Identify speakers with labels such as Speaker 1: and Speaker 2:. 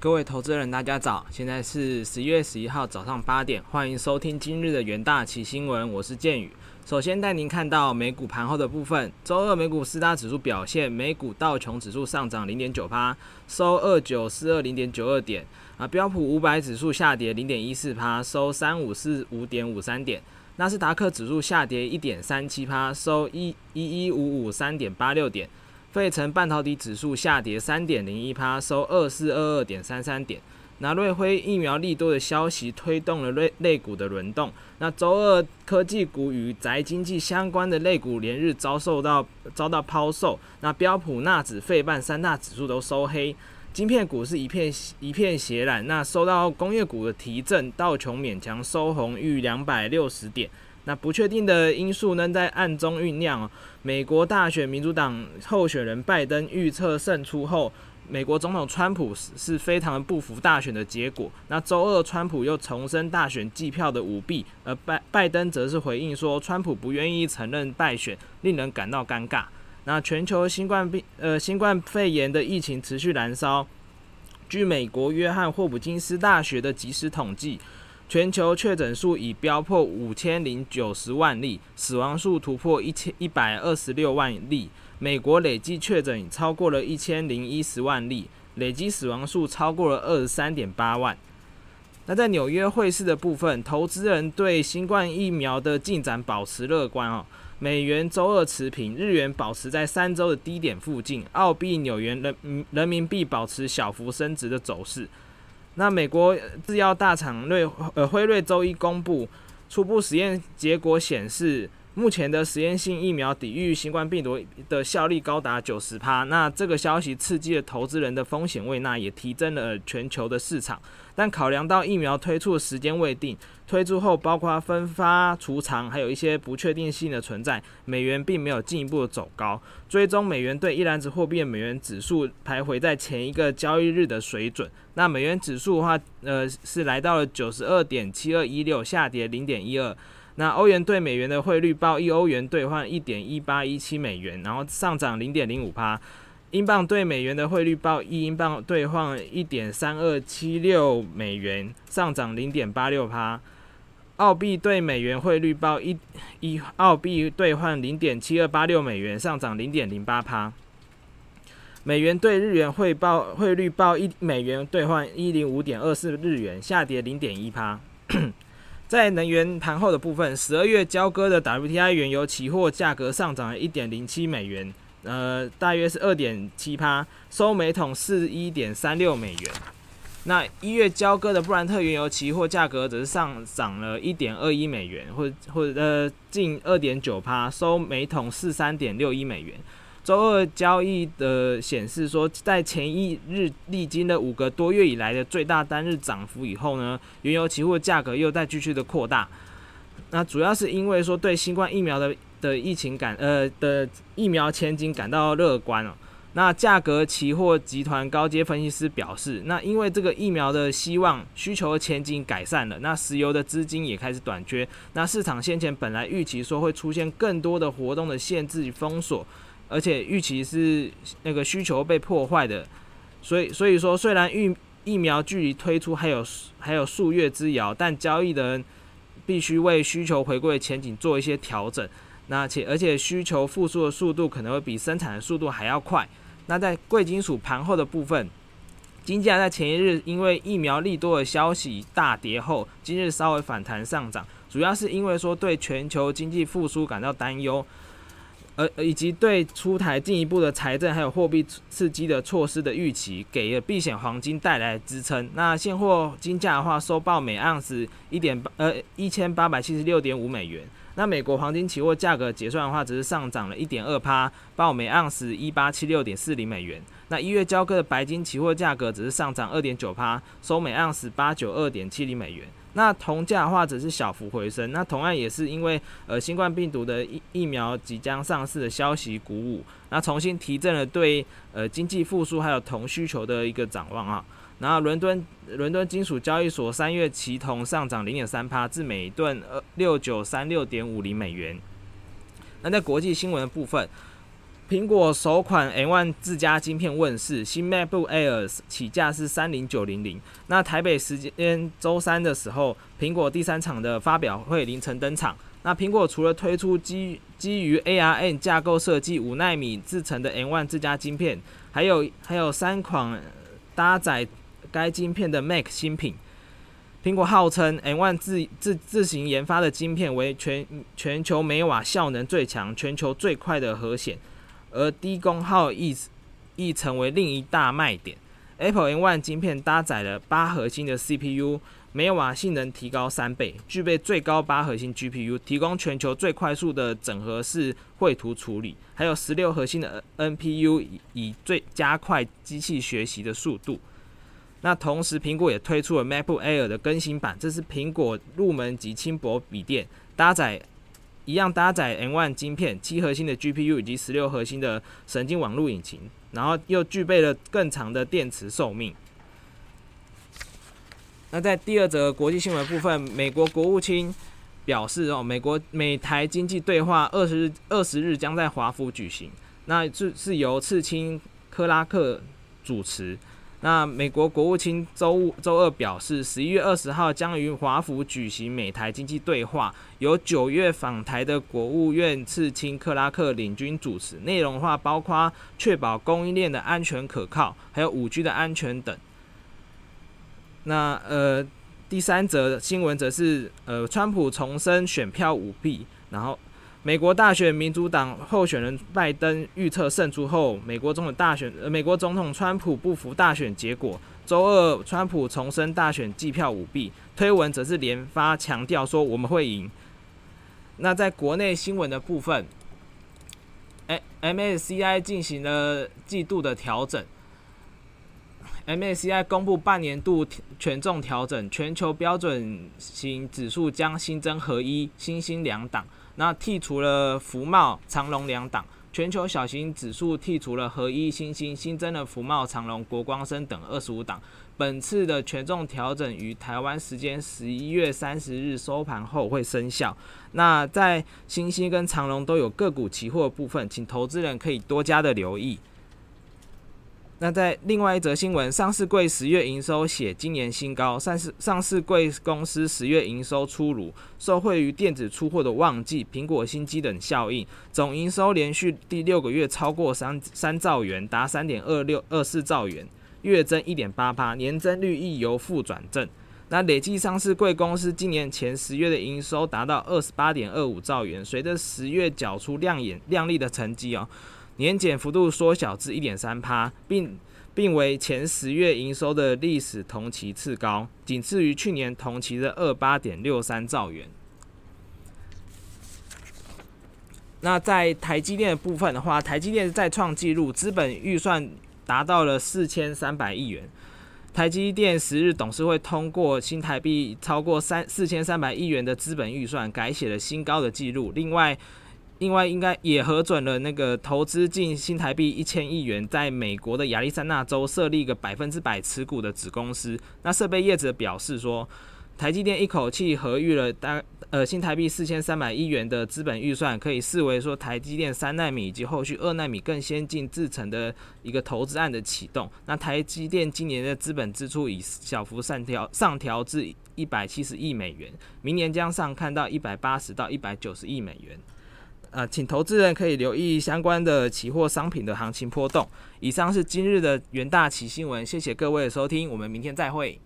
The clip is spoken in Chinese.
Speaker 1: 各位投资人，大家早！现在是十一月十一号早上八点，欢迎收听今日的元大旗新闻，我是建宇。首先带您看到美股盘后的部分，周二美股四大指数表现，美股道琼指数上涨零点九趴，收二九四二零点九二点，啊，标普五百指数下跌零点一四趴，收三五四五点五三点，纳斯达克指数下跌一点三七趴，收一一一五五三点八六点。费城半导体指数下跌三点零一趴，收二四二二点三三点。那瑞辉疫苗利多的消息推动了类类股的轮动。那周二科技股与宅经济相关的类股连日遭受到遭到抛售。那标普、纳指、费半三大指数都收黑。晶片股是一片一片血染。那受到工业股的提振，道琼勉强收红逾两百六十点。那不确定的因素呢，在暗中酝酿。美国大选，民主党候选人拜登预测胜出后，美国总统川普是是非常的不服大选的结果。那周二，川普又重申大选计票的舞弊，而拜拜登则是回应说，川普不愿意承认败选，令人感到尴尬。那全球新冠病呃新冠肺炎的疫情持续燃烧，据美国约翰霍普金斯大学的即时统计。全球确诊数已飙破五千零九十万例，死亡数突破一千一百二十六万例。美国累计确诊超过了一千零一十万例，累计死亡数超过了二十三点八万。那在纽约汇市的部分，投资人对新冠疫苗的进展保持乐观哦。美元周二持平，日元保持在三周的低点附近，澳币、纽元、人人民币保持小幅升值的走势。那美国制药大厂瑞呃辉瑞周一公布初步实验结果显示，目前的实验性疫苗抵御新冠病毒的效力高达九十趴。那这个消息刺激了投资人的风险胃纳，也提振了全球的市场。但考量到疫苗推出的时间未定，推出后包括分发、储藏，还有一些不确定性的存在，美元并没有进一步走高。追踪美元对一篮子货币的美元指数徘徊在前一个交易日的水准。那美元指数的话，呃，是来到了九十二点七二一六，下跌零点一二。那欧元对美元的汇率报一欧元兑换一点一八一七美元，然后上涨零点零五帕。英镑对美元的汇率报一英镑兑换一点三二七六美元，上涨零点八六趴。澳币对美元汇率报一一澳币兑换零点七二八六美元，上涨零点零八趴。美元对日元汇报汇率报一美元兑换一零五点二四日元，下跌零点一趴。在能源盘后的部分，十二月交割的 WTI 原油期货价格上涨了一点零七美元。呃，大约是二点七趴，收每桶四一点三六美元。那一月交割的布兰特原油期货价格则是上涨了一点二一美元，或或者呃近二点九趴，收每桶四三点六一美元。周二交易的显示说，在前一日历经了五个多月以来的最大单日涨幅以后呢，原油期货价格又在继续的扩大。那主要是因为说对新冠疫苗的。的疫情感呃的疫苗前景感到乐观哦。那价格期货集团高阶分析师表示，那因为这个疫苗的希望需求的前景改善了，那石油的资金也开始短缺。那市场先前本来预期说会出现更多的活动的限制与封锁，而且预期是那个需求被破坏的。所以所以说，虽然疫疫苗距离推出还有还有数月之遥，但交易的人必须为需求回归的前景做一些调整。那且而且需求复苏的速度可能会比生产的速度还要快。那在贵金属盘后的部分，金价在前一日因为疫苗利多的消息大跌后，今日稍微反弹上涨，主要是因为说对全球经济复苏感到担忧，呃以及对出台进一步的财政还有货币刺激的措施的预期，给了避险黄金带来支撑。那现货金价的话，收报每盎司一点八呃一千八百七十六点五美元。那美国黄金期货价格结算的话，只是上涨了一点二趴，报每盎司一八七六点四零美元。那一月交割的白金期货价格只是上涨二点九趴，收每盎司八九二点七零美元。那铜价的话，只是小幅回升。那同样也是因为呃新冠病毒的疫疫苗即将上市的消息鼓舞，那重新提振了对呃经济复苏还有铜需求的一个展望啊。然后，伦敦伦敦金属交易所三月期铜上涨零点三帕，至每吨二六九三六点五零美元。那在国际新闻的部分，苹果首款 M1 自家晶片问世，新 MacBook Air 起价是三零九零零。那台北时间周三的时候，苹果第三场的发表会凌晨登场。那苹果除了推出基基于 ARM 架构设计五纳米制成的 M1 自家晶片，还有还有三款搭载该晶片的 Mac 新品。苹果号称 M1 自自自行研发的晶片为全全球每瓦效能最强、全球最快的核显，而低功耗亦亦成为另一大卖点。Apple M1 晶片搭载了八核心的 CPU。每瓦性能提高三倍，具备最高八核心 GPU，提供全球最快速的整合式绘图处理，还有十六核心的 NPU，以最加快机器学习的速度。那同时，苹果也推出了 MacBook Air 的更新版，这是苹果入门级轻薄笔电，搭载一样搭载 M1 晶片，七核心的 GPU 以及十六核心的神经网络引擎，然后又具备了更长的电池寿命。那在第二则国际新闻部分，美国国务卿表示，哦，美国美台经济对话二十日二十日将在华府举行，那是是由次青克拉克主持。那美国国务卿周周二表示，十一月二十号将于华府举行美台经济对话，由九月访台的国务院次卿克拉克领军主持，内容的话包括确保供应链的安全可靠，还有五 G 的安全等。那呃，第三则新闻则是呃，川普重申选票舞弊。然后，美国大选民主党候选人拜登预测胜出后，美国总统大选，呃，美国总统川普不服大选结果。周二，川普重申大选计票舞弊，推文则是连发强调说我们会赢。那在国内新闻的部分，哎，MSCI 进行了季度的调整。MSCI 公布半年度权重调整，全球标准型指数将新增合一、新兴两档，那剔除了福茂、长隆两档；全球小型指数剔除了合一、新兴，新增了福茂、长隆、国光生等二十五档。本次的权重调整于台湾时间十一月三十日收盘后会生效。那在新兴跟长隆都有个股期货部分，请投资人可以多加的留意。那在另外一则新闻，上市柜十月营收写今年新高，上市上市柜公司十月营收出炉，受惠于电子出货的旺季、苹果新机等效应，总营收连续第六个月超过三三兆元，达三点二六二四兆元，月增一点八八，年增率亦由负转正。那累计上市柜公司今年前十月的营收达到二十八点二五兆元，随着十月缴出亮眼亮丽的成绩哦。年减幅度缩小至一点三趴，并并为前十月营收的历史同期次高，仅次于去年同期的二八点六三兆元。那在台积电的部分的话，台积电再创纪录，资本预算达到了四千三百亿元。台积电十日董事会通过新台币超过三四千三百亿元的资本预算，改写了新高的纪录。另外，另外，应该也核准了那个投资近新台币一千亿元，在美国的亚利桑那州设立一个百分之百持股的子公司。那设备业者表示说，台积电一口气合预了大呃新台币四千三百亿元的资本预算，可以视为说台积电三纳米以及后续二纳米更先进制程的一个投资案的启动。那台积电今年的资本支出已小幅上调上调至一百七十亿美元，明年将上看到一百八十到一百九十亿美元。呃，请投资人可以留意相关的期货商品的行情波动。以上是今日的元大旗新闻，谢谢各位的收听，我们明天再会。